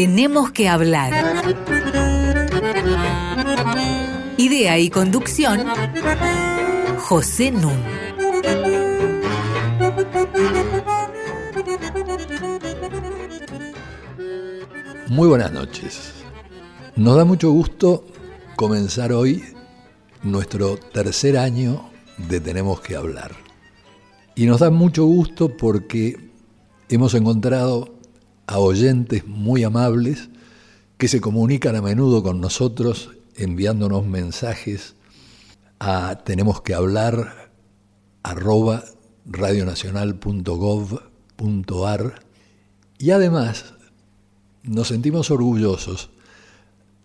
Tenemos que hablar. Idea y conducción, José Nun. Muy buenas noches. Nos da mucho gusto comenzar hoy nuestro tercer año de Tenemos que hablar. Y nos da mucho gusto porque hemos encontrado a oyentes muy amables que se comunican a menudo con nosotros enviándonos mensajes a tenemos que hablar arroba radionacional.gov.ar y además nos sentimos orgullosos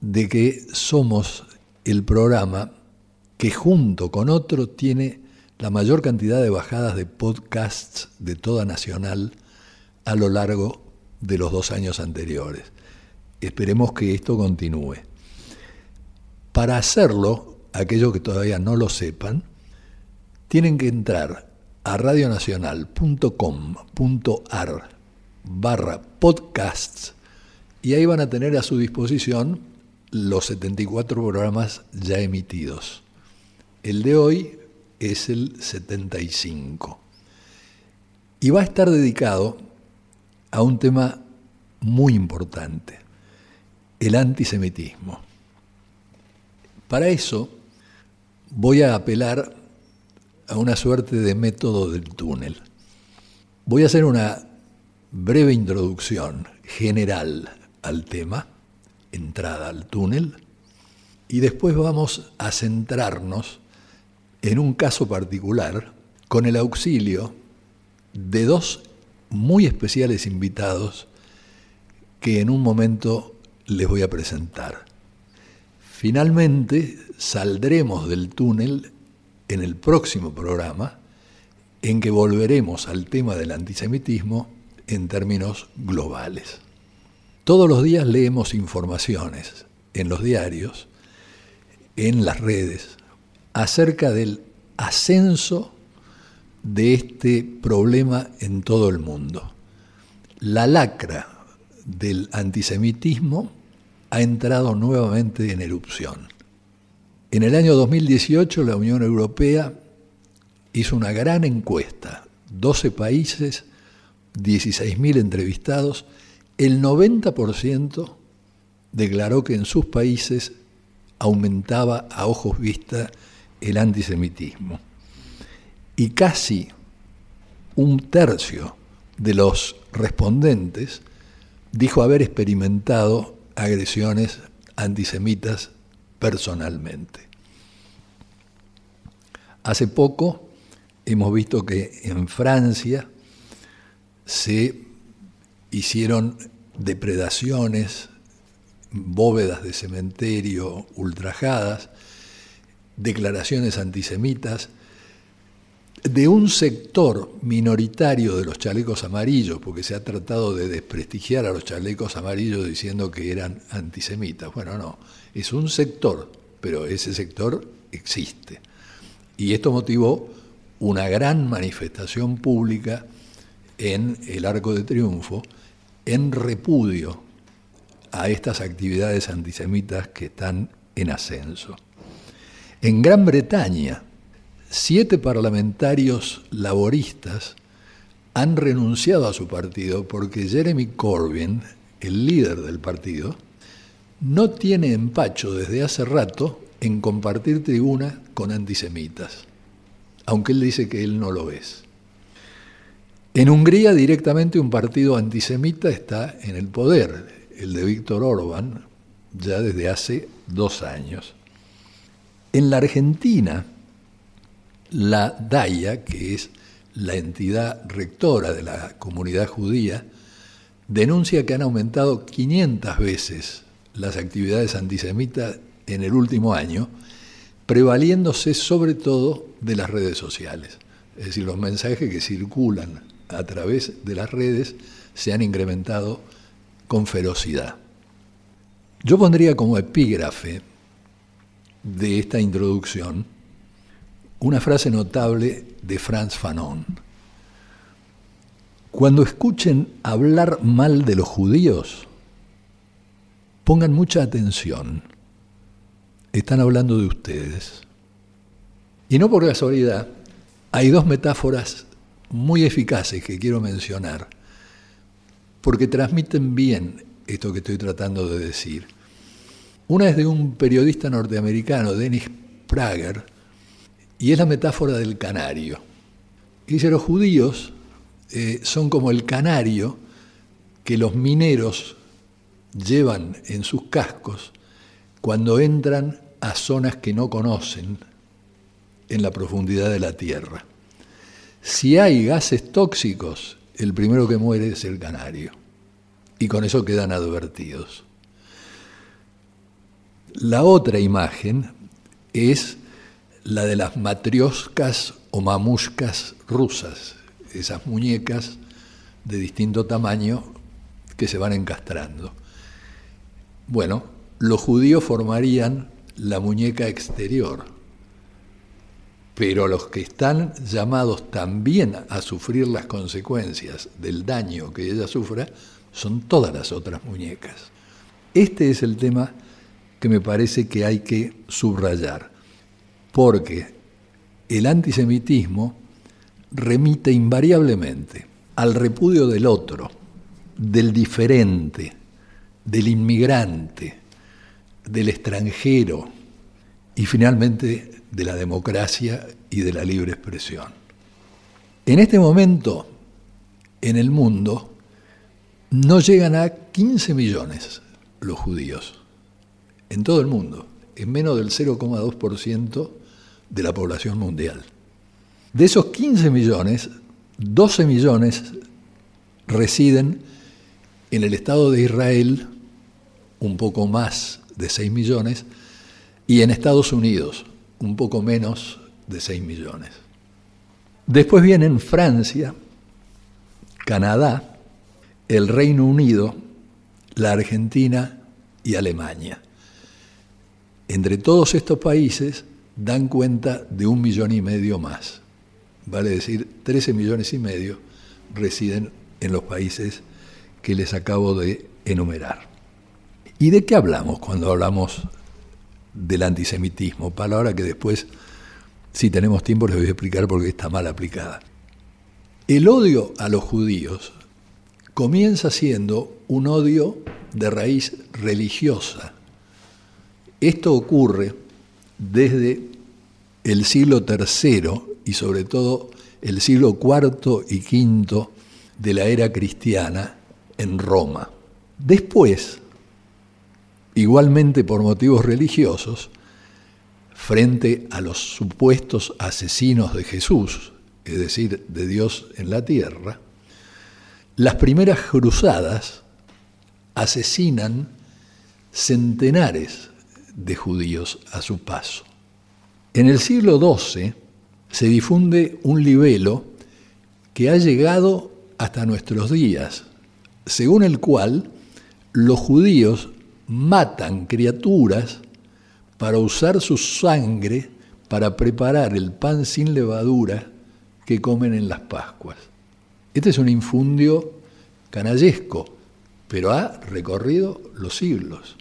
de que somos el programa que junto con otro tiene la mayor cantidad de bajadas de podcasts de toda Nacional a lo largo de los dos años anteriores. Esperemos que esto continúe. Para hacerlo, aquellos que todavía no lo sepan, tienen que entrar a radionacional.com.ar barra podcasts y ahí van a tener a su disposición los 74 programas ya emitidos. El de hoy es el 75. Y va a estar dedicado a un tema muy importante, el antisemitismo. Para eso voy a apelar a una suerte de método del túnel. Voy a hacer una breve introducción general al tema, entrada al túnel, y después vamos a centrarnos en un caso particular con el auxilio de dos muy especiales invitados que en un momento les voy a presentar. Finalmente saldremos del túnel en el próximo programa en que volveremos al tema del antisemitismo en términos globales. Todos los días leemos informaciones en los diarios, en las redes, acerca del ascenso de este problema en todo el mundo. La lacra del antisemitismo ha entrado nuevamente en erupción. En el año 2018 la Unión Europea hizo una gran encuesta, 12 países, 16.000 entrevistados, el 90% declaró que en sus países aumentaba a ojos vista el antisemitismo y casi un tercio de los respondentes dijo haber experimentado agresiones antisemitas personalmente. Hace poco hemos visto que en Francia se hicieron depredaciones, bóvedas de cementerio ultrajadas, declaraciones antisemitas, de un sector minoritario de los chalecos amarillos, porque se ha tratado de desprestigiar a los chalecos amarillos diciendo que eran antisemitas. Bueno, no, es un sector, pero ese sector existe. Y esto motivó una gran manifestación pública en el Arco de Triunfo en repudio a estas actividades antisemitas que están en ascenso. En Gran Bretaña, siete parlamentarios laboristas han renunciado a su partido porque Jeremy Corbyn, el líder del partido, no tiene empacho desde hace rato en compartir tribuna con antisemitas, aunque él dice que él no lo es. En Hungría directamente un partido antisemita está en el poder, el de Víctor Orbán, ya desde hace dos años. En la Argentina, la DAIA, que es la entidad rectora de la comunidad judía, denuncia que han aumentado 500 veces las actividades antisemitas en el último año, prevaliéndose sobre todo de las redes sociales. Es decir, los mensajes que circulan a través de las redes se han incrementado con ferocidad. Yo pondría como epígrafe de esta introducción una frase notable de Franz Fanon. Cuando escuchen hablar mal de los judíos, Pongan mucha atención. Están hablando de ustedes. Y no por casualidad, hay dos metáforas muy eficaces que quiero mencionar, porque transmiten bien esto que estoy tratando de decir. Una es de un periodista norteamericano, Dennis Prager, y es la metáfora del canario. Dice, los judíos eh, son como el canario que los mineros llevan en sus cascos cuando entran a zonas que no conocen en la profundidad de la tierra. Si hay gases tóxicos, el primero que muere es el canario. Y con eso quedan advertidos. La otra imagen es la de las matrioscas o mamushkas rusas, esas muñecas de distinto tamaño que se van encastrando. Bueno, los judíos formarían la muñeca exterior, pero los que están llamados también a sufrir las consecuencias del daño que ella sufra son todas las otras muñecas. Este es el tema que me parece que hay que subrayar, porque el antisemitismo remite invariablemente al repudio del otro, del diferente, del inmigrante, del extranjero y finalmente de la democracia y de la libre expresión. En este momento, en el mundo, no llegan a 15 millones los judíos, en todo el mundo, en menos del 0,2% de la población mundial. De esos 15 millones, 12 millones residen en el Estado de Israel, un poco más de 6 millones, y en Estados Unidos, un poco menos de 6 millones. Después vienen Francia, Canadá, el Reino Unido, la Argentina y Alemania. Entre todos estos países dan cuenta de un millón y medio más. Vale decir, 13 millones y medio residen en los países que les acabo de enumerar. ¿Y de qué hablamos cuando hablamos del antisemitismo? Palabra que después, si tenemos tiempo, les voy a explicar por qué está mal aplicada. El odio a los judíos comienza siendo un odio de raíz religiosa. Esto ocurre desde el siglo III y sobre todo el siglo IV y V de la era cristiana en Roma. Después, igualmente por motivos religiosos, frente a los supuestos asesinos de Jesús, es decir, de Dios en la tierra, las primeras cruzadas asesinan centenares de judíos a su paso. En el siglo XII se difunde un libelo que ha llegado hasta nuestros días, según el cual los judíos matan criaturas para usar su sangre para preparar el pan sin levadura que comen en las Pascuas. Este es un infundio canallesco, pero ha recorrido los siglos.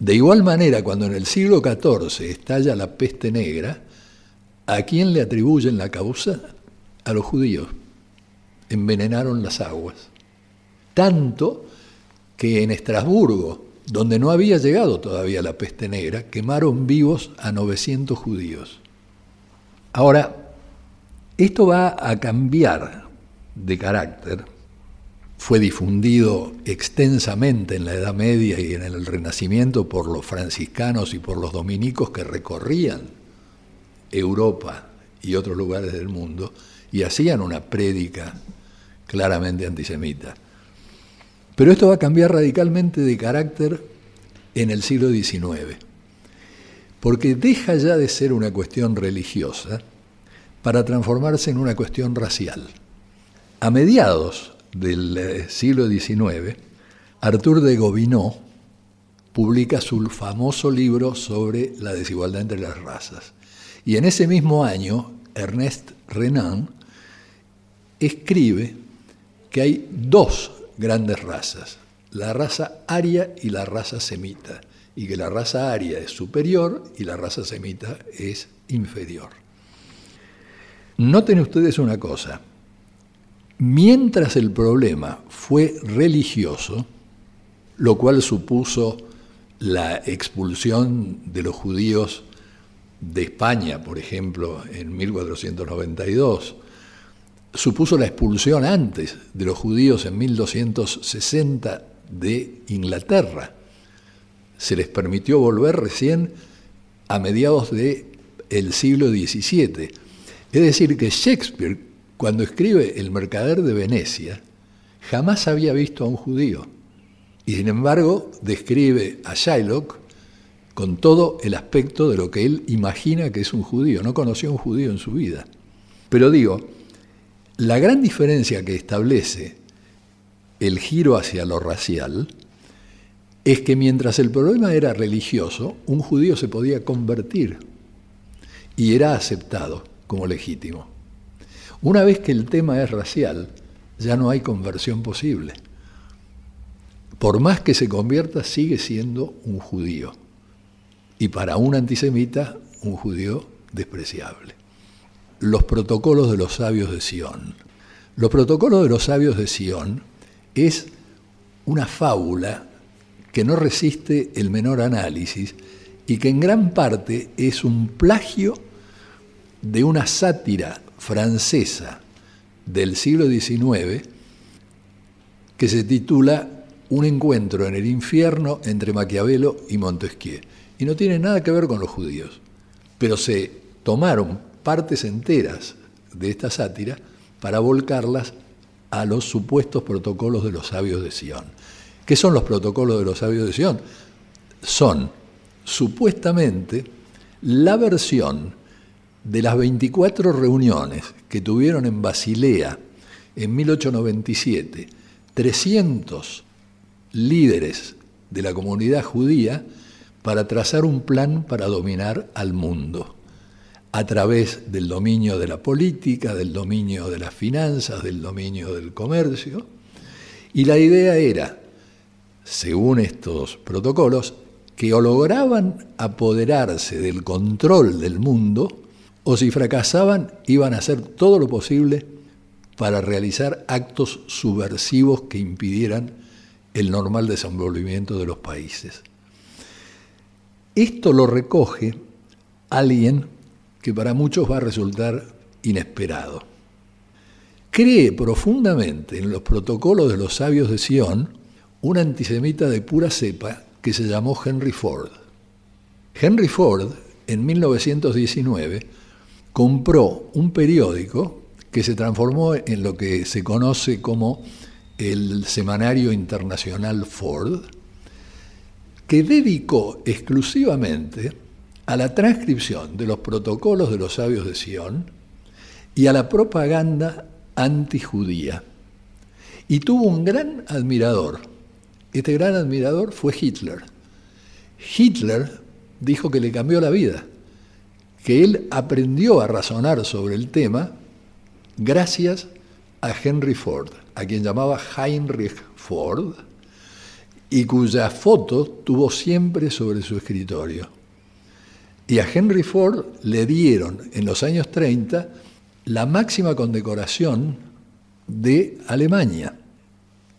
De igual manera, cuando en el siglo XIV estalla la peste negra, ¿a quién le atribuyen la causa? A los judíos. Envenenaron las aguas. Tanto que en Estrasburgo, donde no había llegado todavía la peste negra, quemaron vivos a 900 judíos. Ahora, esto va a cambiar de carácter fue difundido extensamente en la Edad Media y en el Renacimiento por los franciscanos y por los dominicos que recorrían Europa y otros lugares del mundo y hacían una prédica claramente antisemita. Pero esto va a cambiar radicalmente de carácter en el siglo XIX, porque deja ya de ser una cuestión religiosa para transformarse en una cuestión racial. A mediados del eh, siglo XIX, Arthur de Gobineau publica su famoso libro sobre la desigualdad entre las razas. Y en ese mismo año, Ernest Renan escribe que hay dos grandes razas, la raza aria y la raza semita, y que la raza aria es superior y la raza semita es inferior. Noten ustedes una cosa, mientras el problema fue religioso, lo cual supuso la expulsión de los judíos de España, por ejemplo, en 1492, supuso la expulsión antes de los judíos en 1260 de Inglaterra. Se les permitió volver recién a mediados del el siglo XVII. Es decir, que Shakespeare, cuando escribe El mercader de Venecia, jamás había visto a un judío. Y sin embargo, describe a Shylock con todo el aspecto de lo que él imagina que es un judío. No conoció a un judío en su vida. Pero digo, la gran diferencia que establece el giro hacia lo racial es que mientras el problema era religioso, un judío se podía convertir y era aceptado como legítimo. Una vez que el tema es racial, ya no hay conversión posible. Por más que se convierta, sigue siendo un judío. Y para un antisemita, un judío despreciable. Los protocolos de los sabios de Sion. Los protocolos de los sabios de Sion es una fábula que no resiste el menor análisis y que en gran parte es un plagio de una sátira francesa del siglo XIX que se titula Un encuentro en el infierno entre Maquiavelo y Montesquieu. Y no tiene nada que ver con los judíos, pero se tomaron partes enteras de esta sátira para volcarlas a los supuestos protocolos de los sabios de Sion. ¿Qué son los protocolos de los sabios de Sion? Son supuestamente la versión de las 24 reuniones que tuvieron en Basilea en 1897 300 líderes de la comunidad judía para trazar un plan para dominar al mundo a través del dominio de la política, del dominio de las finanzas, del dominio del comercio. Y la idea era, según estos protocolos, que lograban apoderarse del control del mundo, o si fracasaban, iban a hacer todo lo posible para realizar actos subversivos que impidieran el normal desenvolvimiento de los países. Esto lo recoge alguien que para muchos va a resultar inesperado. Cree profundamente en los protocolos de los sabios de Sion un antisemita de pura cepa que se llamó Henry Ford. Henry Ford, en 1919, compró un periódico que se transformó en lo que se conoce como el Semanario Internacional Ford, que dedicó exclusivamente a la transcripción de los protocolos de los sabios de Sion y a la propaganda antijudía. Y tuvo un gran admirador. Este gran admirador fue Hitler. Hitler dijo que le cambió la vida, que él aprendió a razonar sobre el tema gracias a Henry Ford, a quien llamaba Heinrich Ford, y cuya foto tuvo siempre sobre su escritorio. Y a Henry Ford le dieron en los años 30 la máxima condecoración de Alemania,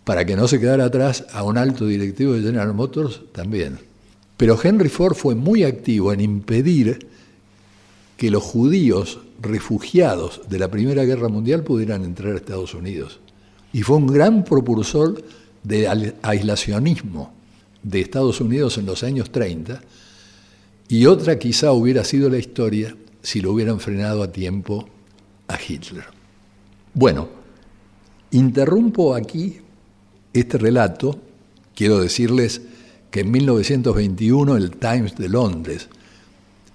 para que no se quedara atrás a un alto directivo de General Motors también. Pero Henry Ford fue muy activo en impedir que los judíos refugiados de la Primera Guerra Mundial pudieran entrar a Estados Unidos. Y fue un gran propulsor del aislacionismo de Estados Unidos en los años 30, y otra quizá hubiera sido la historia si lo hubieran frenado a tiempo a Hitler. Bueno, interrumpo aquí este relato. Quiero decirles que en 1921 el Times de Londres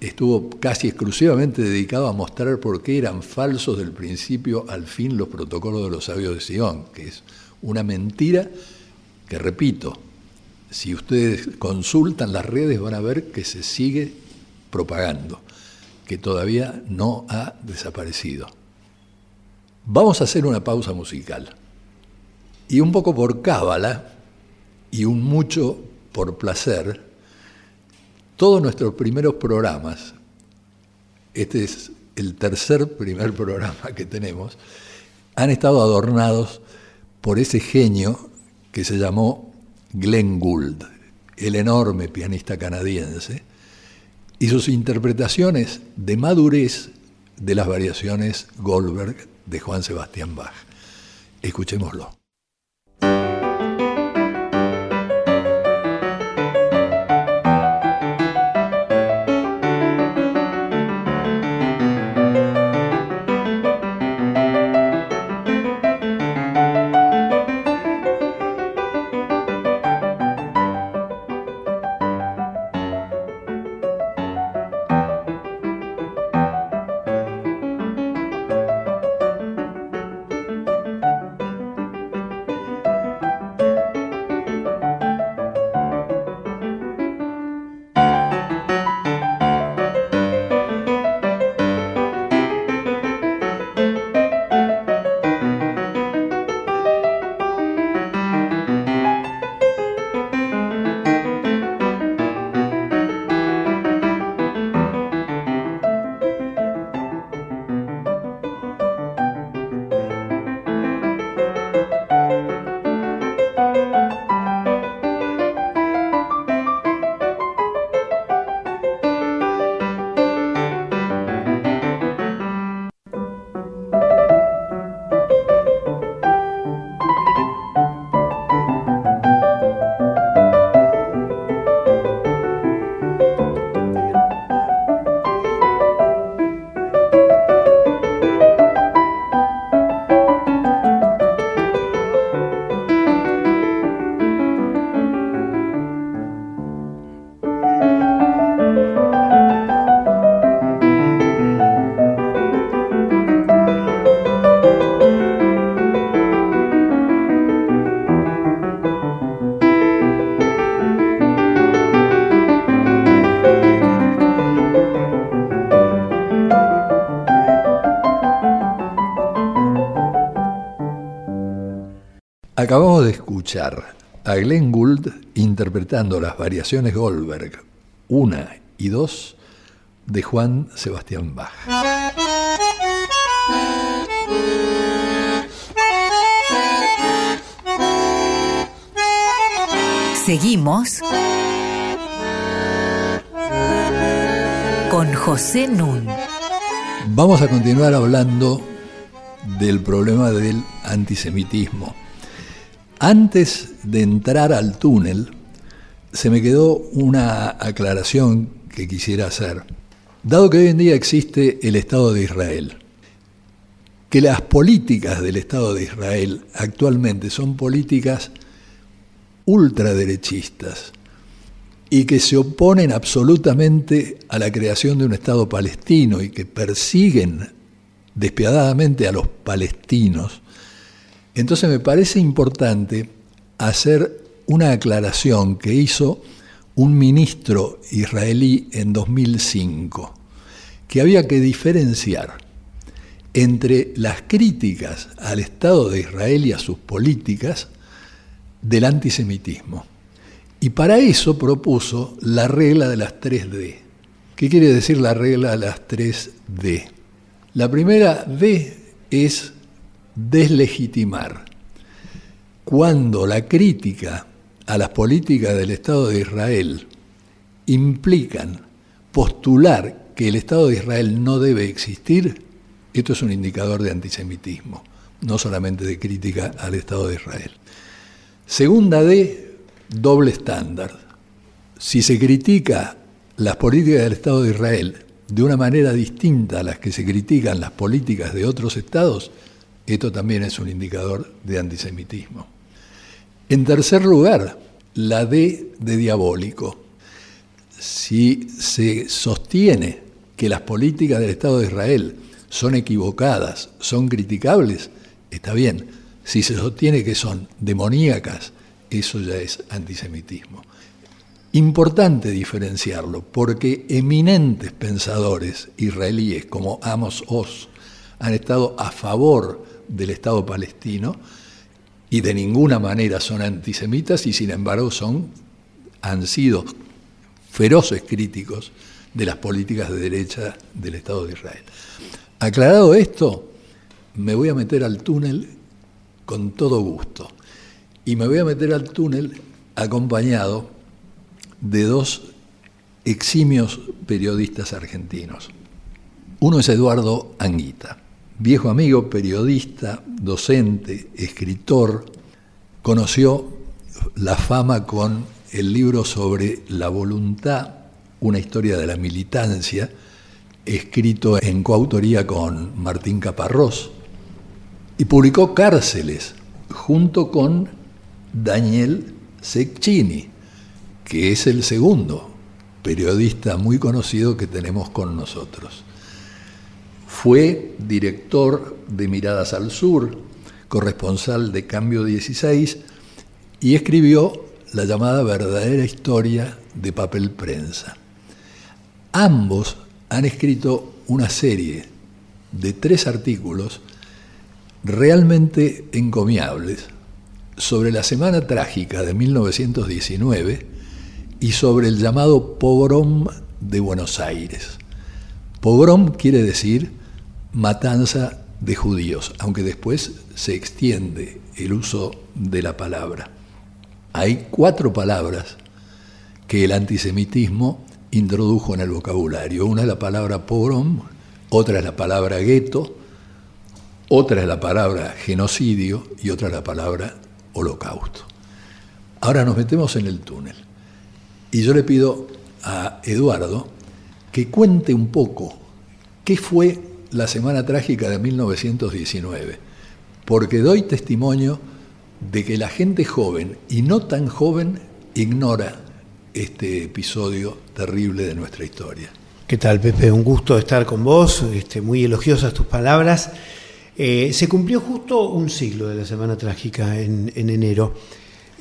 estuvo casi exclusivamente dedicado a mostrar por qué eran falsos del principio al fin los protocolos de los sabios de Sion, que es una mentira que, repito, si ustedes consultan las redes van a ver que se sigue propagando, que todavía no ha desaparecido. Vamos a hacer una pausa musical. Y un poco por cábala, y un mucho por placer, todos nuestros primeros programas, este es el tercer primer programa que tenemos, han estado adornados por ese genio que se llamó Glenn Gould, el enorme pianista canadiense, y sus interpretaciones de madurez de las variaciones Goldberg de Juan Sebastián Bach. Escuchémoslo. Escuchar a Glenn Gould interpretando las variaciones Goldberg 1 y 2 de Juan Sebastián Bach. Seguimos con José Nun. Vamos a continuar hablando del problema del antisemitismo antes de entrar al túnel, se me quedó una aclaración que quisiera hacer. Dado que hoy en día existe el Estado de Israel, que las políticas del Estado de Israel actualmente son políticas ultraderechistas y que se oponen absolutamente a la creación de un Estado palestino y que persiguen despiadadamente a los palestinos, entonces me parece importante hacer una aclaración que hizo un ministro israelí en 2005, que había que diferenciar entre las críticas al Estado de Israel y a sus políticas del antisemitismo. Y para eso propuso la regla de las 3D. ¿Qué quiere decir la regla de las 3D? La primera D es deslegitimar. Cuando la crítica a las políticas del Estado de Israel implican postular que el Estado de Israel no debe existir, esto es un indicador de antisemitismo, no solamente de crítica al Estado de Israel. Segunda D, doble estándar. Si se critica las políticas del Estado de Israel de una manera distinta a las que se critican las políticas de otros estados, esto también es un indicador de antisemitismo. En tercer lugar, la D de diabólico. Si se sostiene que las políticas del Estado de Israel son equivocadas, son criticables, está bien. Si se sostiene que son demoníacas, eso ya es antisemitismo. Importante diferenciarlo, porque eminentes pensadores israelíes como Amos Oz han estado a favor del Estado palestino y de ninguna manera son antisemitas y sin embargo son, han sido feroces críticos de las políticas de derecha del Estado de Israel. Aclarado esto, me voy a meter al túnel con todo gusto. Y me voy a meter al túnel acompañado de dos eximios periodistas argentinos. Uno es Eduardo Anguita, viejo amigo, periodista, docente, escritor, conoció la fama con el libro sobre la voluntad, una historia de la militancia, escrito en coautoría con Martín Caparrós, y publicó Cárceles junto con Daniel Secchini, que es el segundo periodista muy conocido que tenemos con nosotros. Fue director de Miradas al Sur, corresponsal de Cambio 16 y escribió la llamada verdadera historia de papel prensa. Ambos han escrito una serie de tres artículos realmente encomiables sobre la Semana Trágica de 1919 y sobre el llamado pogrom de Buenos Aires. Pogrom quiere decir matanza de judíos, aunque después se extiende el uso de la palabra. Hay cuatro palabras que el antisemitismo introdujo en el vocabulario. Una es la palabra pogrom, otra es la palabra gueto, otra es la palabra genocidio y otra es la palabra holocausto. Ahora nos metemos en el túnel. Y yo le pido a Eduardo que cuente un poco qué fue la Semana Trágica de 1919, porque doy testimonio de que la gente joven y no tan joven ignora este episodio terrible de nuestra historia. ¿Qué tal, Pepe? Un gusto estar con vos, este, muy elogiosas tus palabras. Eh, se cumplió justo un siglo de la Semana Trágica en, enero.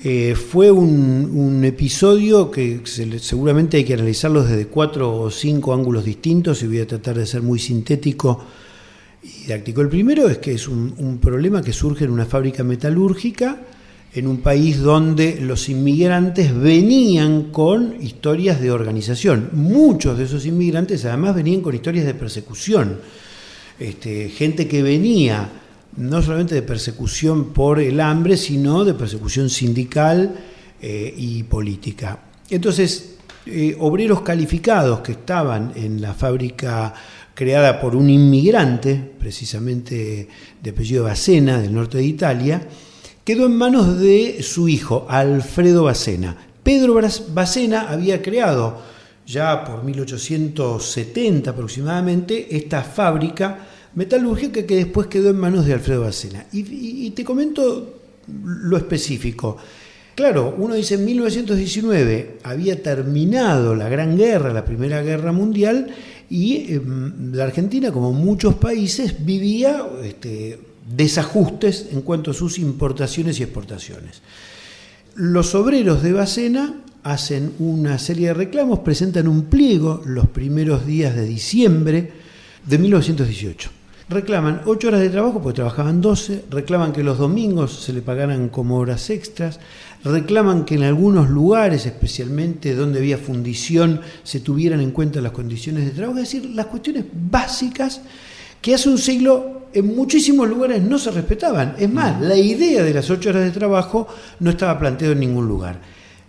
Eh, fue un, episodio que seguramente hay que analizarlo desde cuatro o cinco ángulos distintos y voy a tratar de ser muy sintético y didáctico. El primero es que es un, problema que surge en una fábrica metalúrgica en un país donde los inmigrantes venían con historias de organización. Muchos de esos inmigrantes además venían con historias de persecución este, gente que venía no solamente de persecución por el hambre, sino de persecución sindical eh, y política. Entonces, eh, obreros calificados que estaban en la fábrica creada por un inmigrante, precisamente de apellido Bacena, del norte de Italia, quedó en manos de su hijo, Alfredo Bacena. Pedro Bacena había creado ya por 1870 aproximadamente, esta fábrica metalúrgica que después quedó en manos de Alfredo Bacena. Y, te comento lo específico. Claro, uno dice en 1919 había terminado la Gran Guerra, la Primera Guerra Mundial, y em, la Argentina, como muchos países, vivía este, desajustes en cuanto a sus importaciones y exportaciones. Los obreros de Bacena hacen una serie de reclamos, presentan un pliego los primeros días de diciembre de 1918. Reclaman 8 horas de trabajo porque trabajaban 12, reclaman que los domingos se le pagaran como horas extras, reclaman que en algunos lugares, especialmente donde había fundición, se tuvieran en cuenta las condiciones de trabajo, es decir, las cuestiones básicas que hace un siglo en muchísimos lugares no se respetaban. Es más, la idea de las 8 horas de trabajo no estaba planteada en ningún lugar.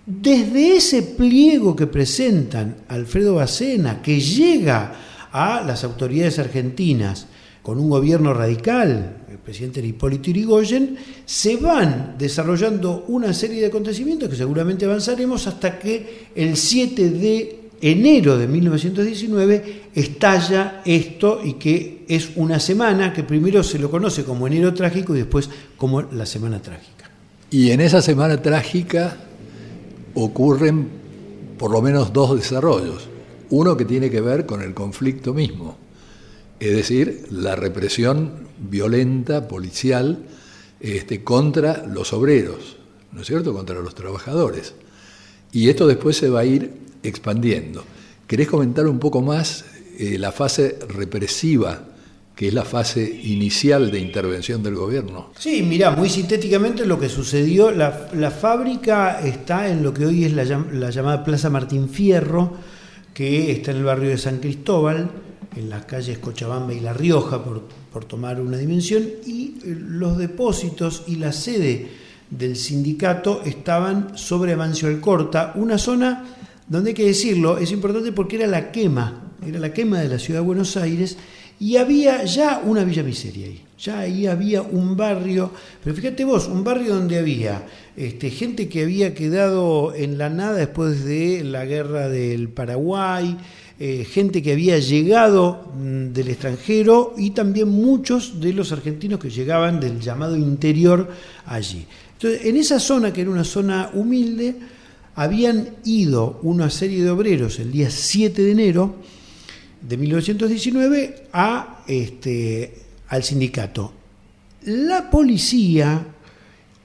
Desde ese pliego que presentan Alfredo Bacena, que llega a las autoridades argentinas con un gobierno radical, el presidente Hipólito Yrigoyen, se van desarrollando una serie de acontecimientos que seguramente avanzaremos hasta que el 7 de enero de 1919 estalla esto y que es una semana que primero se lo conoce como enero trágico y después como la semana trágica. Y en esa semana trágica ocurren por lo menos dos desarrollos. Uno que tiene que ver con el conflicto mismo, es decir, la represión violenta, policial, este, contra los obreros, ¿no es cierto?, contra los trabajadores. Y esto después se va a ir expandiendo. ¿Querés comentar un poco más eh, la fase represiva que es la fase inicial de intervención del gobierno. Sí, mira, muy sintéticamente lo que sucedió, la, fábrica está en lo que hoy es la, llamada Plaza Martín Fierro, que está en el barrio de San Cristóbal, en las calles Cochabamba y La Rioja, por, por tomar una dimensión, y los depósitos y la sede del sindicato estaban sobre Amancio Alcorta, una zona donde hay que decirlo, es importante porque era la quema, era la quema de la ciudad de Buenos Aires, y había ya una Villa Miseria ahí, ya ahí había un barrio, pero fíjate vos, un barrio donde había este, gente que había quedado en la nada después de la guerra del Paraguay, eh, gente que había llegado mm, del extranjero y también muchos de los argentinos que llegaban del llamado interior allí. Entonces, en esa zona, que era una zona humilde, habían ido una serie de obreros el día 7 de enero de 1919 a, este, al sindicato. La policía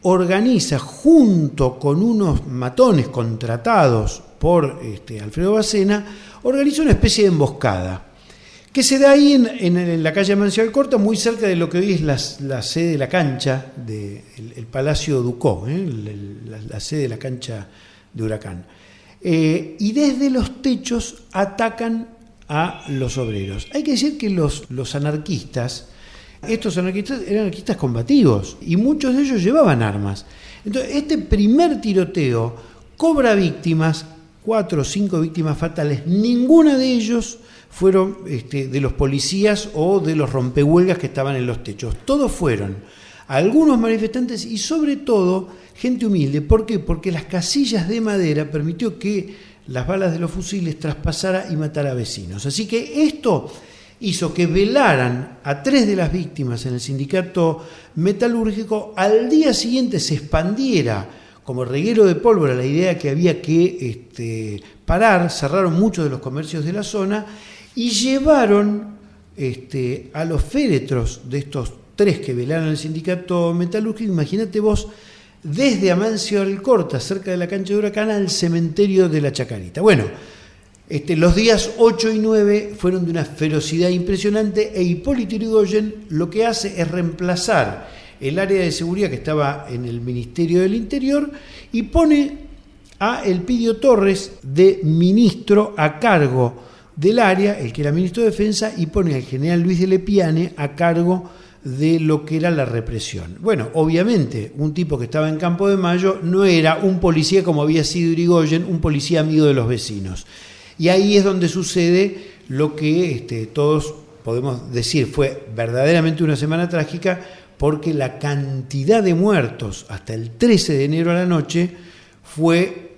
organiza junto con unos matones contratados por este, Alfredo Bacena, organiza una especie de emboscada que se da ahí en, la calle Mancial Corta, muy cerca de lo que hoy es la, sede de la cancha del el Palacio Ducó, ¿eh? la, sede de la cancha de Huracán. Eh, y desde los techos atacan a los obreros. Hay que decir que los, los anarquistas, estos anarquistas eran anarquistas combativos y muchos de ellos llevaban armas. Entonces, este primer tiroteo cobra víctimas, cuatro o cinco víctimas fatales, ninguna de ellos fueron este, de los policías o de los rompehuelgas que estaban en los techos. Todos fueron algunos manifestantes y sobre todo gente humilde. ¿Por qué? Porque las casillas de madera permitió que las balas de los fusiles traspasara y matara a vecinos. Así que esto hizo que velaran a tres de las víctimas en el sindicato metalúrgico, al día siguiente se expandiera como reguero de pólvora la idea que había que este, parar, cerraron muchos de los comercios de la zona y llevaron este, a los féretros de estos tres que velaron el sindicato metalúrgico, imagínate vos, desde Amancio Alcorta, cerca de la cancha de Huracán, al cementerio de la Chacarita. Bueno, este, los días 8 y 9 fueron de una ferocidad impresionante e Hipólito Yrigoyen lo que hace es reemplazar el área de seguridad que estaba en el Ministerio del Interior y pone a Elpidio Torres de ministro a cargo del área, el que era ministro de Defensa, y pone al general Luis de Lepiane a cargo de lo que era la represión. Bueno, obviamente, un tipo que estaba en Campo de Mayo no era un policía como había sido Irigoyen, un policía amigo de los vecinos. Y ahí es donde sucede lo que este, todos podemos decir fue verdaderamente una semana trágica, porque la cantidad de muertos hasta el 13 de enero a la noche fue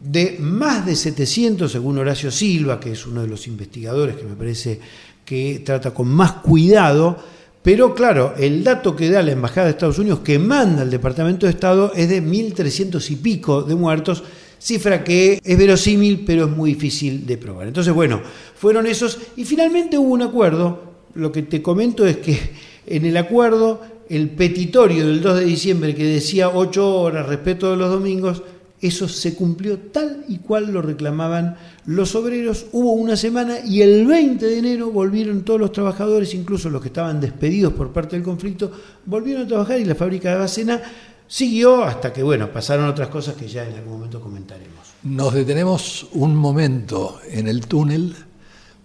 de más de 700, según Horacio Silva, que es uno de los investigadores que me parece que trata con más cuidado pero claro, el dato que da la Embajada de Estados Unidos, que manda el Departamento de Estado, es de 1.300 y pico de muertos, cifra que es verosímil, pero es muy difícil de probar. Entonces, bueno, fueron esos, y finalmente hubo un acuerdo. Lo que te comento es que en el acuerdo, el petitorio del 2 de diciembre que decía 8 horas respeto de los domingos, eso se cumplió tal y cual lo reclamaban los obreros. Hubo una semana y el 20 de enero volvieron todos los trabajadores, incluso los que estaban despedidos por parte del conflicto, volvieron a trabajar y la fábrica de Bacena siguió hasta que, bueno, pasaron otras cosas que ya en algún momento comentaremos. Nos detenemos un momento en el túnel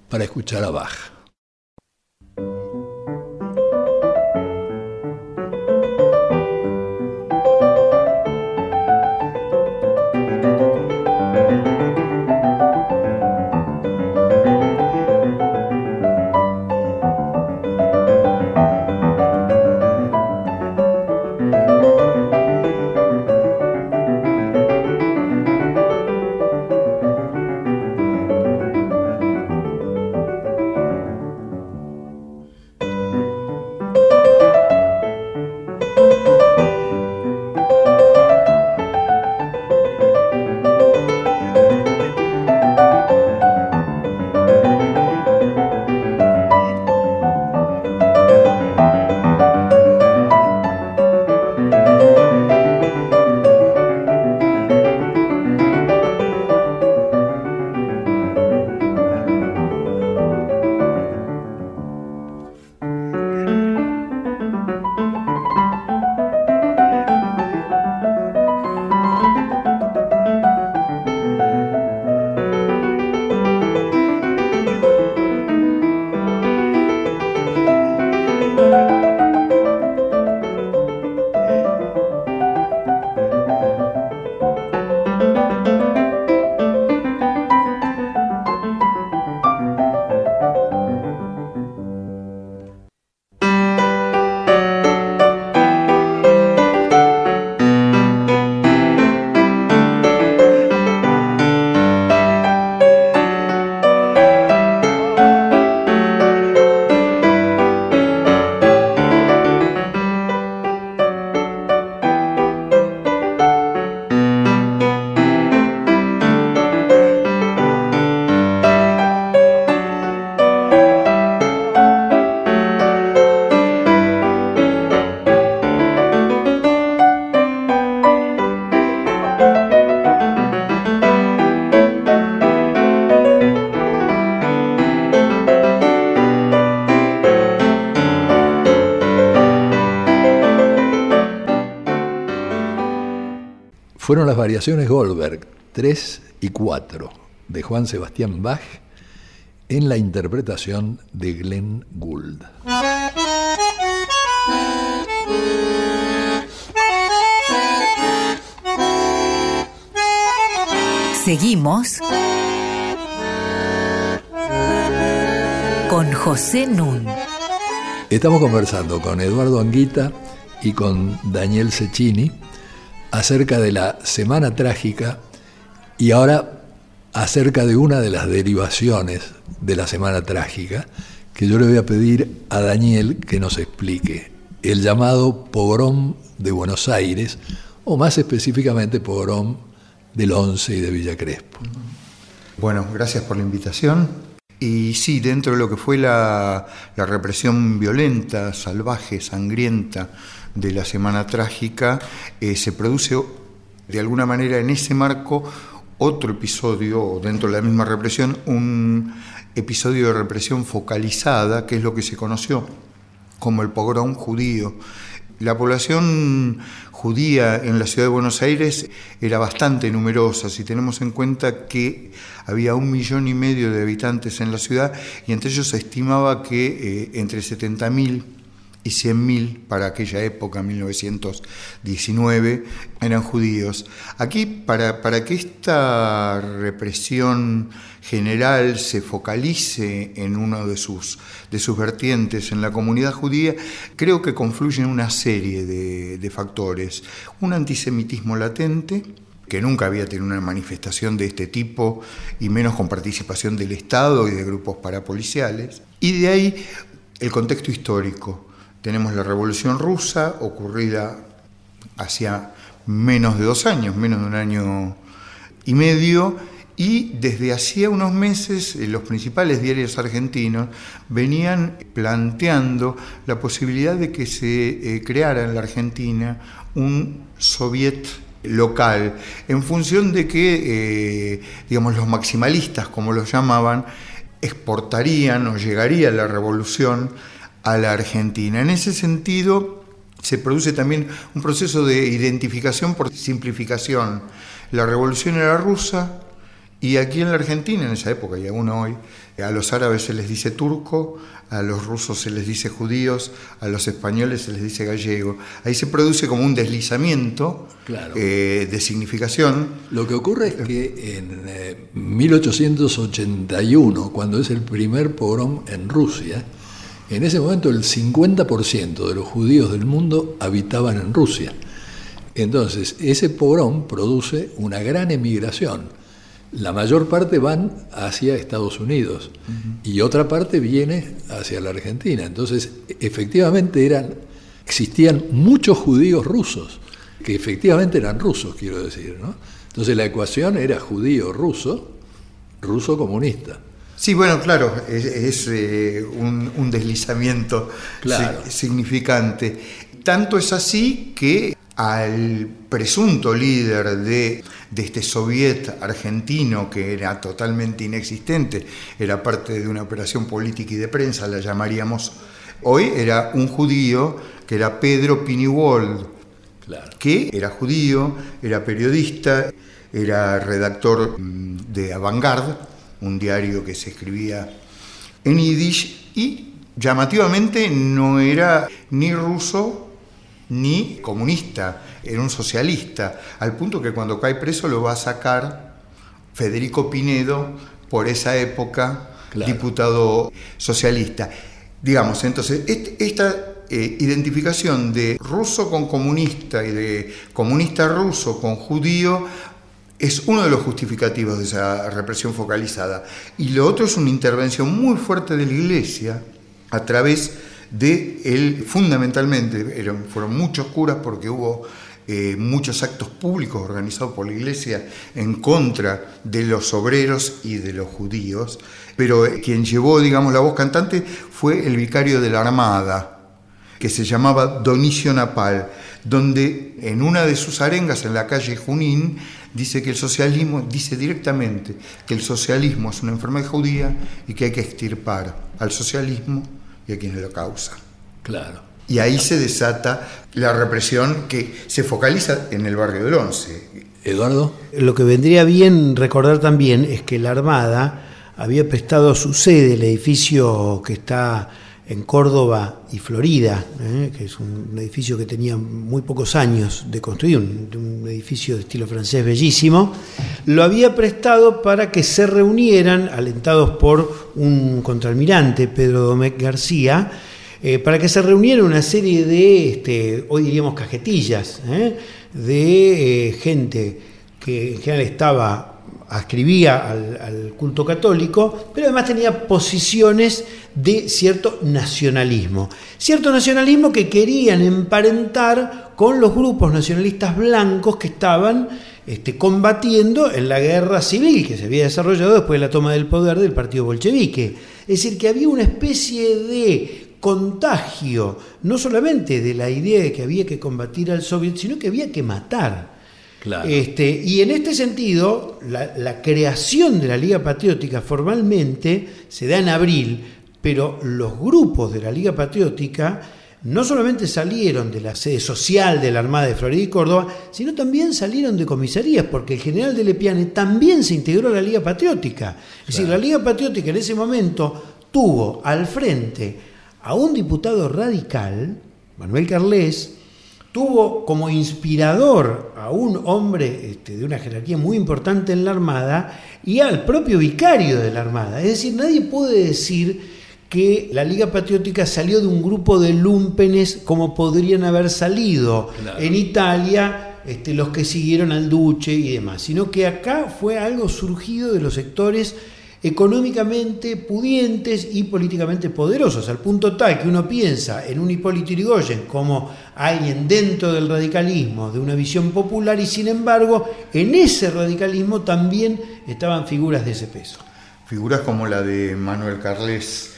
para escuchar a Bach. Fueron las variaciones Goldberg 3 y 4 de Juan Sebastián Bach en la interpretación de Glenn Gould. Seguimos con José Nun. Estamos conversando con Eduardo Anguita y con Daniel Cecchini acerca de la Semana Trágica y ahora acerca de una de las derivaciones de la Semana Trágica que yo le voy a pedir a Daniel que nos explique. El llamado pogrom de Buenos Aires, o más específicamente pogrom del 11 y de Villa Crespo. Bueno, gracias por la invitación. Y sí, dentro de lo que fue la, represión violenta, salvaje, sangrienta de la Semana Trágica, eh, se produce de alguna manera en ese marco otro episodio, dentro de la misma represión, un episodio de represión focalizada, que es lo que se conoció como el pogrom judío. La población judía en la ciudad de Buenos Aires era bastante numerosa, si tenemos en cuenta que había un millón y medio de habitantes en la ciudad y entre ellos se estimaba que eh, entre 70.000 y 100.000 para aquella época, 1919, eran judíos. Aquí, para, para que esta represión general se focalice en uno de sus, de sus vertientes en la comunidad judía, creo que confluyen una serie de, de factores. Un antisemitismo latente, que nunca había tenido una manifestación de este tipo y menos con participación del Estado y de grupos parapoliciales. Y de ahí el contexto histórico. Tenemos la Revolución Rusa ocurrida hacia menos de dos años, menos de un año y medio, y desde hacía unos meses eh, los principales diarios argentinos venían planteando la posibilidad de que se eh, creara en la Argentina un soviet local, en función de que, eh, digamos, los maximalistas, como los llamaban, exportarían o llegaría la revolución a la Argentina. En ese sentido, se produce también un proceso de identificación por simplificación. La revolución era rusa, y aquí en la Argentina, en esa época y aún hoy, a los árabes se les dice turco, a los rusos se les dice judíos, a los españoles se les dice gallego. Ahí se produce como un deslizamiento eh, de significación. Lo que ocurre es que en 1881, eh, cuando es el primer pogrom en Rusia, en ese momento el 50% de los judíos del mundo habitaban en Rusia. Entonces, ese pogrom produce una gran emigración la mayor parte van hacia Estados Unidos y otra parte viene hacia la Argentina. Entonces, efectivamente eran, existían muchos judíos rusos, que efectivamente eran rusos, quiero decir. ¿no? Entonces la ecuación era judío-ruso, ruso-comunista. Sí, bueno, claro, es, eh, un, deslizamiento significante. Tanto es así que al presunto líder de, este soviet argentino que era totalmente inexistente, era parte de una operación política y de prensa, la llamaríamos hoy, era un judío que era Pedro Piniwold, que era judío, era periodista, era redactor mm, de Avantgarde, un diario que se escribía en yiddish y llamativamente no era ni ruso ni comunista, era un socialista, al punto que cuando cae preso lo va a sacar Federico Pinedo, por esa época diputado socialista. Digamos, entonces, esta eh, identificación de ruso con comunista y de comunista ruso con judío es uno de los justificativos de esa represión focalizada. Y lo otro es una intervención muy fuerte de la Iglesia a través de él, fundamentalmente, eran, fueron muchos curas porque hubo eh, muchos actos públicos organizados por la Iglesia en contra de los obreros y de los judíos, pero eh, quien llevó, digamos, la voz cantante fue el vicario de la Armada, que se llamaba Donicio Napal, donde en una de sus arengas en la calle Junín dice que el socialismo, dice directamente que el socialismo es una enfermedad judía y que hay que extirpar al socialismo y a quienes lo causan. Claro. y ahí se desata la represión que se focaliza en el barrio del Once. Eduardo. Lo que vendría bien recordar también es que la Armada había prestado su sede, el edificio que está en Córdoba y Florida, ¿eh? que es un edificio que tenía muy pocos años de construir, un, edificio de estilo francés bellísimo, lo había prestado para que se reunieran, alentados por un contraalmirante, Pedro Domecq García, eh, para que se reunieran una serie de, este, hoy diríamos, cajetillas, ¿eh? de gente que en general estaba ascribía al, culto católico, pero además tenía posiciones de cierto nacionalismo. Cierto nacionalismo que querían emparentar con los grupos nacionalistas blancos que estaban este, combatiendo en la guerra civil que se había desarrollado después de la toma del poder del partido bolchevique. Es decir, que había una especie de contagio, no solamente de la idea de que había que combatir al soviet, sino que había que matar este, y en este sentido, la, creación de la Liga Patriótica formalmente se da en abril, pero los grupos de la Liga Patriótica no solamente salieron de la sede social de la Armada de Florida y Córdoba, sino también salieron de comisarías, porque el general de Lepiane también se integró a la Liga Patriótica. Es decir, la Liga Patriótica en ese momento tuvo al frente a un diputado radical, Manuel Carles, tuvo como inspirador a un hombre este, de una jerarquía muy importante en la Armada y al propio vicario de la Armada. Es decir, nadie puede decir que la Liga Patriótica salió de un grupo de lumpenes como podrían haber salido en Italia este, los que siguieron al Duce y demás, sino que acá fue algo surgido de los sectores económicamente pudientes y políticamente poderosos, al punto tal que uno piensa en un Hipólito Yrigoyen como alguien dentro del radicalismo, de una visión popular, y sin embargo, en ese radicalismo también estaban figuras de ese peso. Figuras como la de Manuel Carles,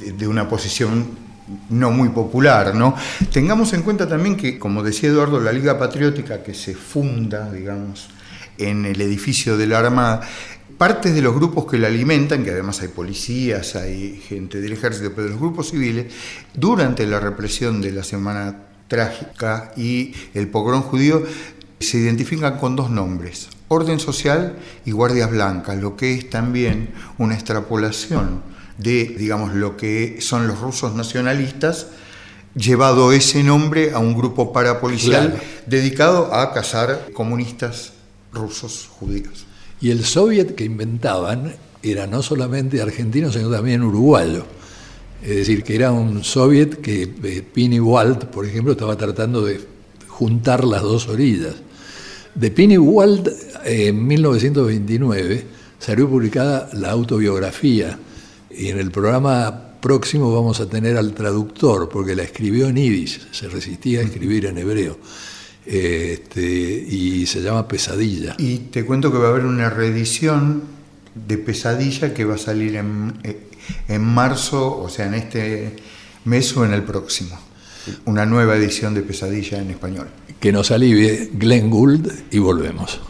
de una posición no muy popular, ¿no? Tengamos en cuenta también que, como decía Eduardo, la Liga Patriótica que se funda, digamos, en el edificio de la Armada, partes de los grupos que la alimentan, que además hay policías, hay gente del ejército, pero los grupos civiles, durante la represión de la Semana Trágica y el pogrón judío, se identifican con dos nombres, orden social y guardias blancas, lo que es también una extrapolación de, digamos, lo que son los rusos nacionalistas, llevado ese nombre a un grupo parapolicial dedicado a cazar comunistas rusos judíos. Y el soviet que inventaban era no solamente argentino, sino también uruguayo. Es decir, que era un soviet que eh, Pini Walt, por ejemplo, estaba tratando de juntar las dos orillas. De Pini Walt, en 1929, salió publicada la autobiografía y en el programa próximo vamos a tener al traductor, porque la escribió en yiddish, se resistía a escribir en hebreo. Este, y se llama Pesadilla. Y te cuento que va a haber una reedición de Pesadilla que va a salir en, eh, en marzo, o sea, en este mes o en el próximo. Una nueva edición de Pesadilla en español. Que nos alivie Glenn Gould y volvemos.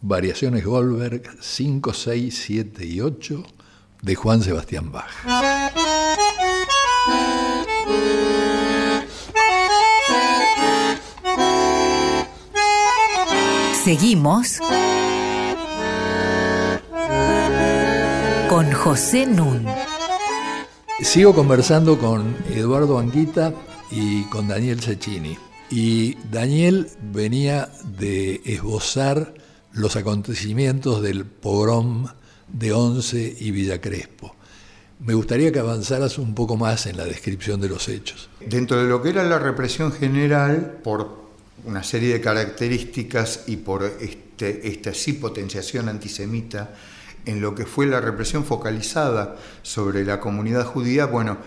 Variaciones Goldberg 5, 6, 7 y 8 de Juan Sebastián Bach. Seguimos con José Nun. Sigo conversando con Eduardo Anguita y con Daniel Cecchini. Y Daniel venía de esbozar los acontecimientos del pogrom de Once y Villa Crespo. Me gustaría que avanzaras un poco más en la descripción de los hechos. Dentro de lo que era la represión general, por una serie de características y por este, esta sí potenciación antisemita en lo que fue la represión focalizada sobre la comunidad judía, bueno,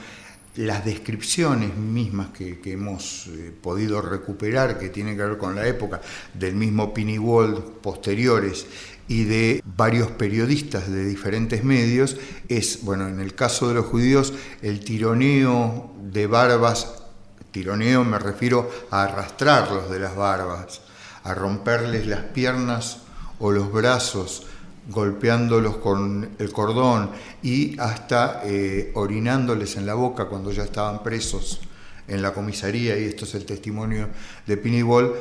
las descripciones mismas que, hemos eh, podido recuperar, que tienen que ver con la época del mismo Piniwold posteriores y de varios periodistas de diferentes medios, es, bueno, en el caso de los judíos, el tironeo de barbas, tironeo me refiero a arrastrarlos de las barbas, a romperles las piernas o los brazos, golpeándolos con el cordón y hasta eh, orinándoles en la boca cuando ya estaban presos en la comisaría, y esto es el testimonio de Pinibol,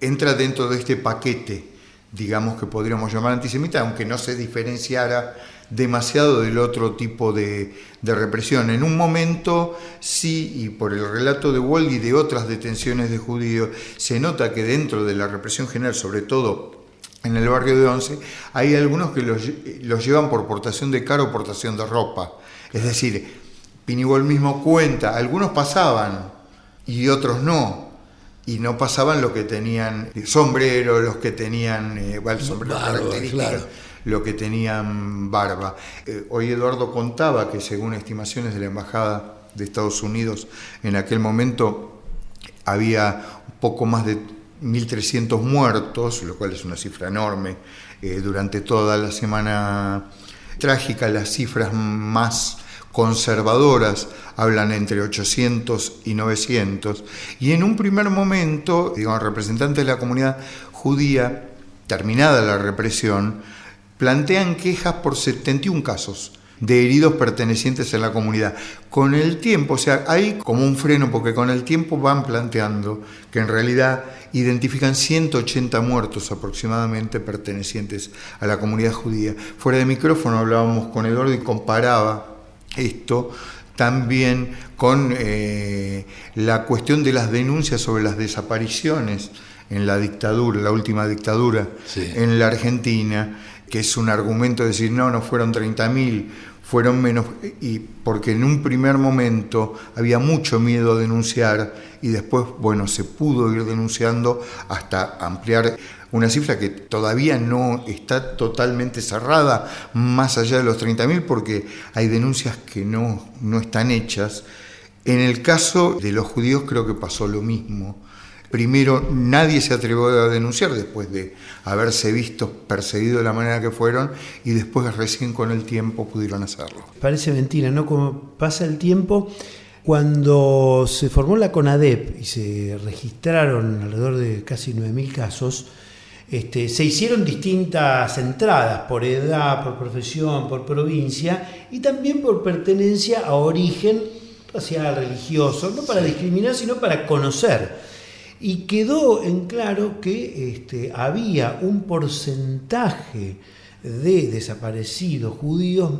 entra dentro de este paquete, digamos que podríamos llamar antisemita, aunque no se diferenciara demasiado del otro tipo de, de represión. En un momento, sí, y por el relato de Wall y de otras detenciones de judíos, se nota que dentro de la represión general, sobre todo en el barrio de Once, hay algunos que los, llevan por portación de carro o portación de ropa. Es decir, Pinibol mismo cuenta, algunos pasaban y otros no. Y no pasaban lo que tenían sombrero, los que tenían eh, el sombrero lo que tenían barba. Eh, hoy Eduardo contaba que según estimaciones de la Embajada de Estados Unidos, en aquel momento había un poco más de 1.300 muertos, lo cual es una cifra enorme. Eh, durante toda la semana trágica, las cifras más conservadoras hablan entre 800 y 900. Y en un primer momento, digamos, representantes de la comunidad judía, terminada la represión, plantean quejas por 71 casos de heridos pertenecientes a la comunidad. Con el tiempo, o sea, hay como un freno porque con el tiempo van planteando que en realidad identifican 180 muertos aproximadamente pertenecientes a la comunidad judía. Fuera de micrófono hablábamos con Eduardo y comparaba esto también con eh, la cuestión de las denuncias sobre las desapariciones en la dictadura, la última dictadura en la Argentina que es un argumento de decir, no, no fueron 30.000, fueron menos, y porque en un primer momento había mucho miedo a denunciar y después, bueno, se pudo ir denunciando hasta ampliar una cifra que todavía no está totalmente cerrada, más allá de los 30.000, porque hay denuncias que no, no están hechas. En el caso de los judíos creo que pasó lo mismo primero nadie se atrevió a denunciar después de haberse visto perseguidos de la manera que fueron y después recién con el tiempo pudieron hacerlo. Parece mentira, ¿no? Como pasa el tiempo, cuando se formó la CONADEP y se registraron alrededor de casi 9.000 casos, este, se hicieron distintas entradas por edad, por profesión, por provincia y también por pertenencia a origen racial, religioso, no para discriminar, sino para conocer y quedó en claro que este, había un porcentaje de desaparecidos judíos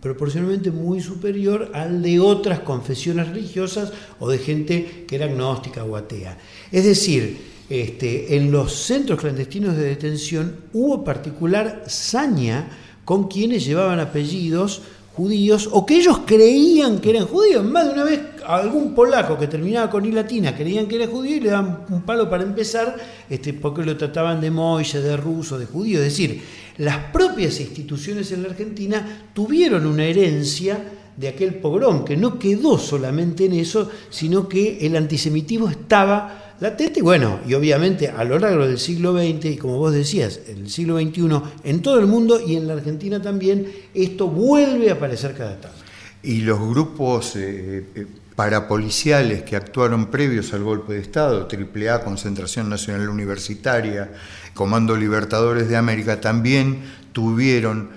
proporcionalmente muy superior al de otras confesiones religiosas o de gente que era agnóstica o atea. Es decir, este, en los centros clandestinos de detención hubo particular saña con quienes llevaban apellidos judíos o que ellos creían que eran judíos. Más de una vez algún polaco que terminaba con I latina creían que era judío y le daban un palo para empezar este, porque lo trataban de moise, de ruso, de judío. Es decir, las propias instituciones en la Argentina tuvieron una herencia de aquel pogrom, que no quedó solamente en eso, sino que el antisemitismo estaba latente, bueno, y obviamente a lo largo del siglo XX, y como vos decías, el siglo XXI, en todo el mundo y en la Argentina también, esto vuelve a aparecer cada tanto. y los grupos eh, eh, parapoliciales que actuaron previos al golpe de Estado, AAA, Concentración Nacional Universitaria, Comando Libertadores de América, también tuvieron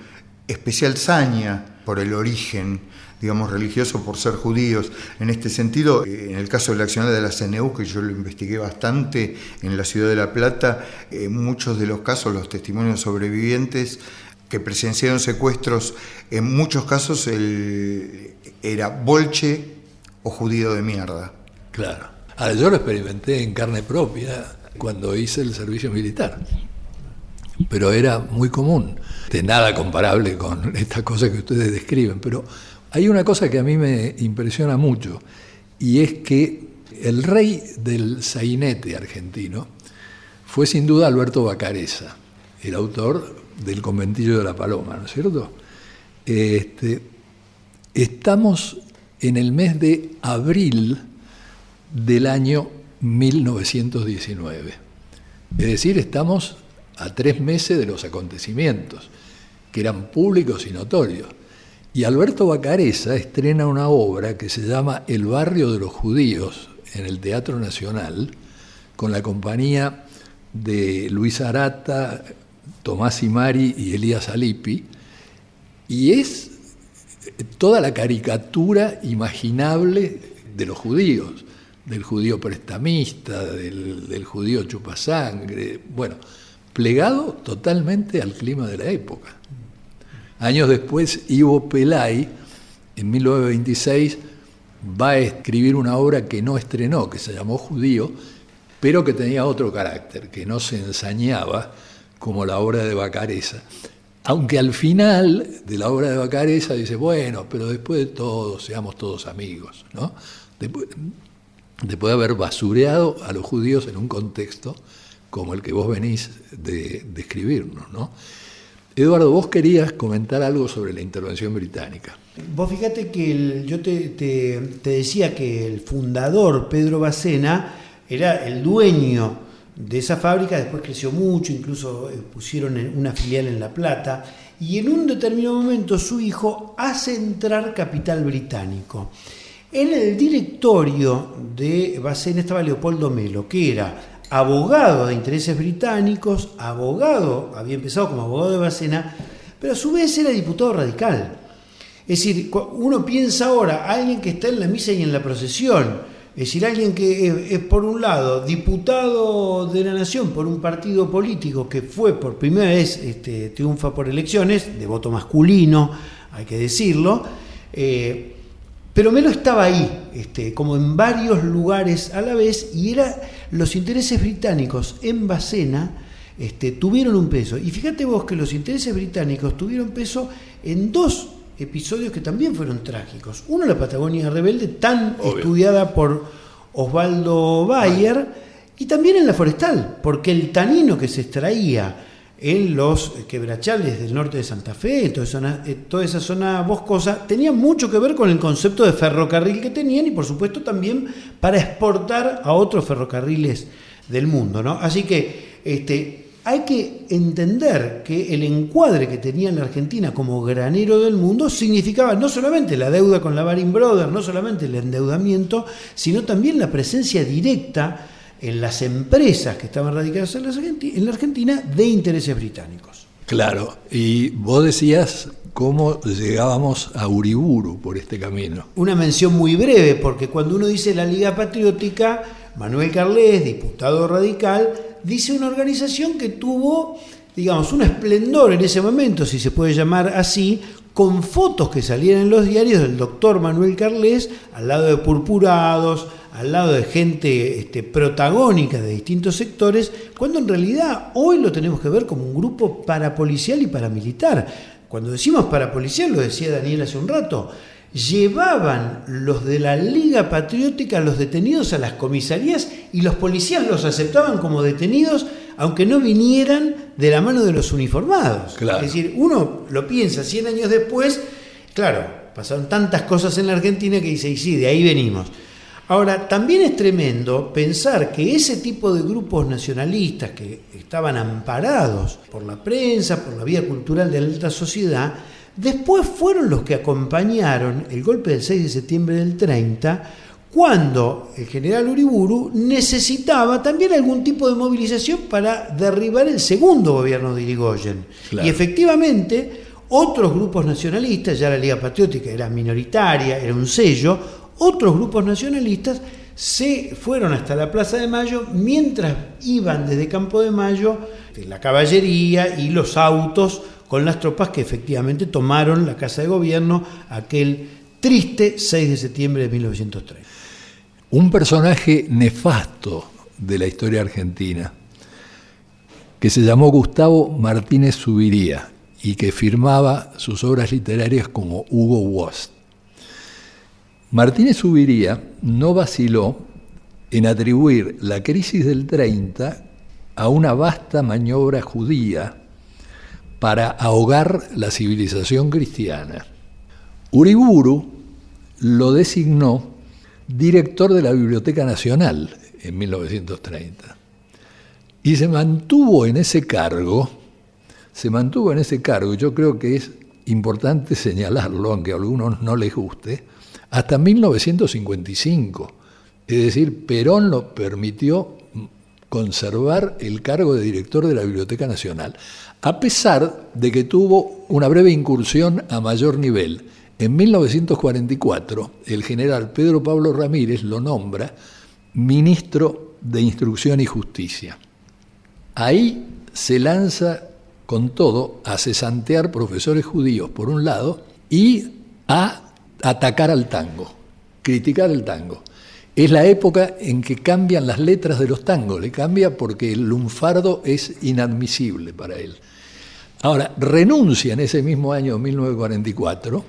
especial saña por el origen digamos, religioso por ser judíos. En este sentido, en el caso de la acción de la CNU, que yo lo investigué bastante en la ciudad de La Plata, en muchos de los casos, los testimonios sobrevivientes que presenciaron secuestros, en muchos casos era bolche o judío de mierda. Claro. Ahora, yo lo experimenté en carne propia cuando hice el servicio militar pero era muy común, de nada comparable con estas cosas que ustedes describen, pero hay una cosa que a mí me impresiona mucho, y es que el rey del sainete argentino fue sin duda Alberto Bacareza, el autor del Conventillo de la Paloma, ¿no es cierto? Este, estamos en el mes de abril del año 1919. Es decir, estamos a tres meses de los acontecimientos, que eran públicos y notorios. Y Alberto Bacareza estrena una obra que se llama El barrio de los judíos en el Teatro Nacional, con la compañía de Luis Arata, Tomás Imari y Elías Alipi, y es toda la caricatura imaginable de los judíos, del judío prestamista, del, del judío chupasangre, bueno, plegado totalmente al clima de la época. Años después, Ivo Pelay, en 1926, va a escribir una obra que no estrenó, que se llamó Judío, pero que tenía otro carácter, que no se ensañaba como la obra de Bacareza. Aunque al final de la obra de Bacareza dice, bueno, pero después de todo, seamos todos amigos, ¿no? Después, después de haber basureado a los judíos en un contexto como el que vos venís de describirnos, ¿no? Eduardo, vos querías comentar algo sobre la intervención británica. Vos fíjate que yo te, decía que el fundador, Pedro Bacena, era el dueño de esa fábrica, después creció mucho, incluso eh, pusieron una filial en La Plata, y en un determinado momento su hijo hace entrar capital británico. En el directorio de Bacena estaba Leopoldo Melo, que era abogado de intereses británicos, abogado, había empezado como abogado de Bacena, pero a su vez era diputado radical. Es decir, uno piensa ahora, alguien que está en la misa y en la procesión, es decir, alguien que es, por un lado diputado de la nación por un partido político que fue por primera vez este, triunfa por elecciones, de voto masculino, hay que decirlo, eh, pero Melo estaba ahí, este, como en varios lugares a la vez, y era los intereses británicos en Bacena este, tuvieron un peso. Y fíjate vos que los intereses británicos tuvieron peso en dos episodios que también fueron trágicos. Uno, la Patagonia Rebelde, tan estudiada por Osvaldo Bayer, y también en la Forestal, porque el tanino que se extraía en los quebrachales del norte de Santa Fe, toda esa, zona, eh, toda esa zona boscosa, tenía mucho que ver con el concepto de ferrocarril que tenían y por supuesto también para exportar a otros ferrocarriles del mundo. ¿no? Así que este, hay que entender que el encuadre que tenía la Argentina como granero del mundo significaba no solamente la deuda con la Baring Brothers, no solamente el endeudamiento, sino también la presencia directa en las empresas que estaban radicadas en la Argentina de intereses británicos. Claro, y vos decías cómo llegábamos a Uriburu por este camino. Una mención muy breve, porque cuando uno dice la Liga Patriótica, Manuel Carles, diputado radical, dice una organización que tuvo, digamos, un esplendor en ese momento, si se puede llamar así, con fotos que salían en los diarios del doctor Manuel Carles al lado de purpurados, al lado de gente este, protagónica de distintos sectores, cuando en realidad hoy lo tenemos que ver como un grupo parapolicial y paramilitar. Cuando decimos parapolicial, lo decía Daniel hace un rato, llevaban los de la Liga Patriótica los detenidos a las comisarías y los policías los aceptaban como detenidos aunque no vinieran de la mano de los uniformados. Es decir, uno lo piensa 100 años después, claro, pasaron tantas cosas en la Argentina que dice, y sí, de ahí venimos. Ahora, también es tremendo pensar que ese tipo de grupos nacionalistas que estaban amparados por la prensa, por la vida cultural de la alta sociedad, después fueron los que acompañaron el golpe del 6 de septiembre del 30, cuando el general Uriburu necesitaba también algún tipo de movilización para derribar el segundo gobierno de Irigoyen. Y efectivamente, otros grupos nacionalistas, ya la Liga Patriótica era minoritaria, era un sello, otros grupos nacionalistas se fueron hasta la Plaza de Mayo mientras iban desde Campo de Mayo la caballería y los autos con las tropas que efectivamente tomaron la Casa de Gobierno aquel triste 6 de septiembre de 1930. Un personaje nefasto de la historia argentina, que se llamó Gustavo Martínez Subiría y que firmaba sus obras literarias como Hugo Wost. Martínez Subiría no vaciló en atribuir la crisis del 30 a una vasta maniobra judía para ahogar la civilización cristiana. Uriburu lo designó director de la Biblioteca Nacional en 1930 y se mantuvo en ese cargo, se mantuvo en ese cargo, yo creo que es importante señalarlo, aunque a algunos no les guste, hasta 1955. Es decir, Perón lo permitió conservar el cargo de director de la Biblioteca Nacional, a pesar de que tuvo una breve incursión a mayor nivel. En 1944, el general Pedro Pablo Ramírez lo nombra ministro de Instrucción y Justicia. Ahí se lanza con todo a cesantear profesores judíos, por un lado, y a atacar al tango, criticar el tango. Es la época en que cambian las letras de los tangos, le cambia porque el lunfardo es inadmisible para él. Ahora, renuncia en ese mismo año 1944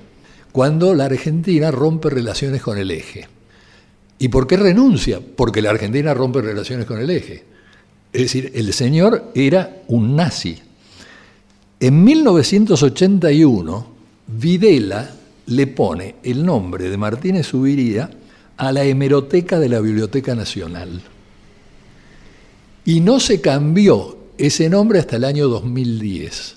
cuando la Argentina rompe relaciones con el eje. ¿Y por qué renuncia? Porque la Argentina rompe relaciones con el eje. Es decir, el señor era un nazi. En 1981, Videla le pone el nombre de Martínez Subiría a la hemeroteca de la Biblioteca Nacional. Y no se cambió ese nombre hasta el año 2010.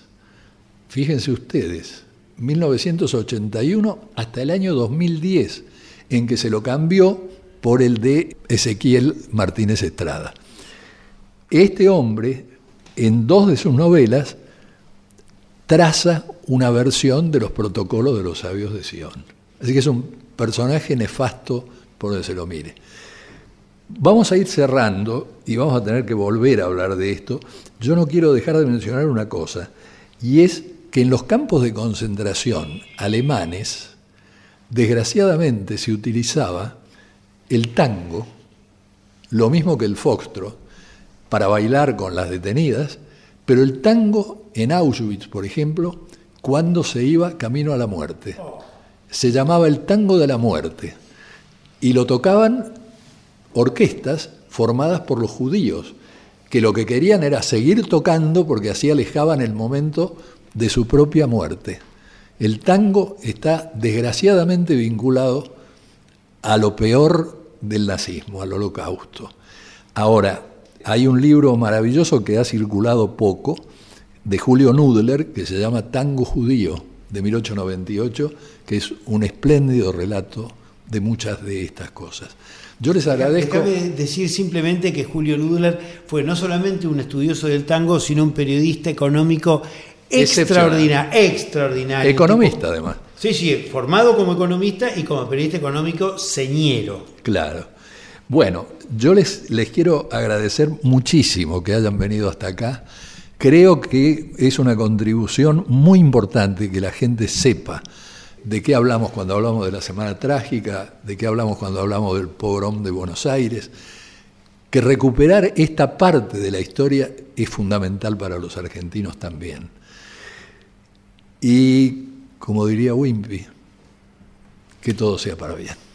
Fíjense ustedes, 1981 hasta el año 2010, en que se lo cambió por el de Ezequiel Martínez Estrada. Este hombre, en dos de sus novelas, traza una versión de los protocolos de los sabios de Sion. Así que es un personaje nefasto por donde se lo mire. Vamos a ir cerrando y vamos a tener que volver a hablar de esto. Yo no quiero dejar de mencionar una cosa, y es que en los campos de concentración alemanes, desgraciadamente se utilizaba el tango, lo mismo que el foxtrot, para bailar con las detenidas, pero el tango en Auschwitz, por ejemplo, cuando se iba camino a la muerte. Se llamaba el tango de la muerte y lo tocaban orquestas formadas por los judíos, que lo que querían era seguir tocando porque así alejaban el momento de su propia muerte. El tango está desgraciadamente vinculado a lo peor del nazismo, al holocausto. Ahora, hay un libro maravilloso que ha circulado poco, de Julio Nudler, que se llama Tango Judío, de 1898, que es un espléndido relato de muchas de estas cosas. Yo les agradezco. Déjame decir simplemente que Julio Nudler fue no solamente un estudioso del tango, sino un periodista económico extraordinario. extraordinario Economista, además. Sí, sí, formado como economista y como periodista económico señero. Claro. Bueno, yo les, les quiero agradecer muchísimo que hayan venido hasta acá. Creo que es una contribución muy importante que la gente sepa de qué hablamos cuando hablamos de la Semana Trágica, de qué hablamos cuando hablamos del pogrom de Buenos Aires, que recuperar esta parte de la historia es fundamental para los argentinos también. Y, como diría Wimpy, que todo sea para bien.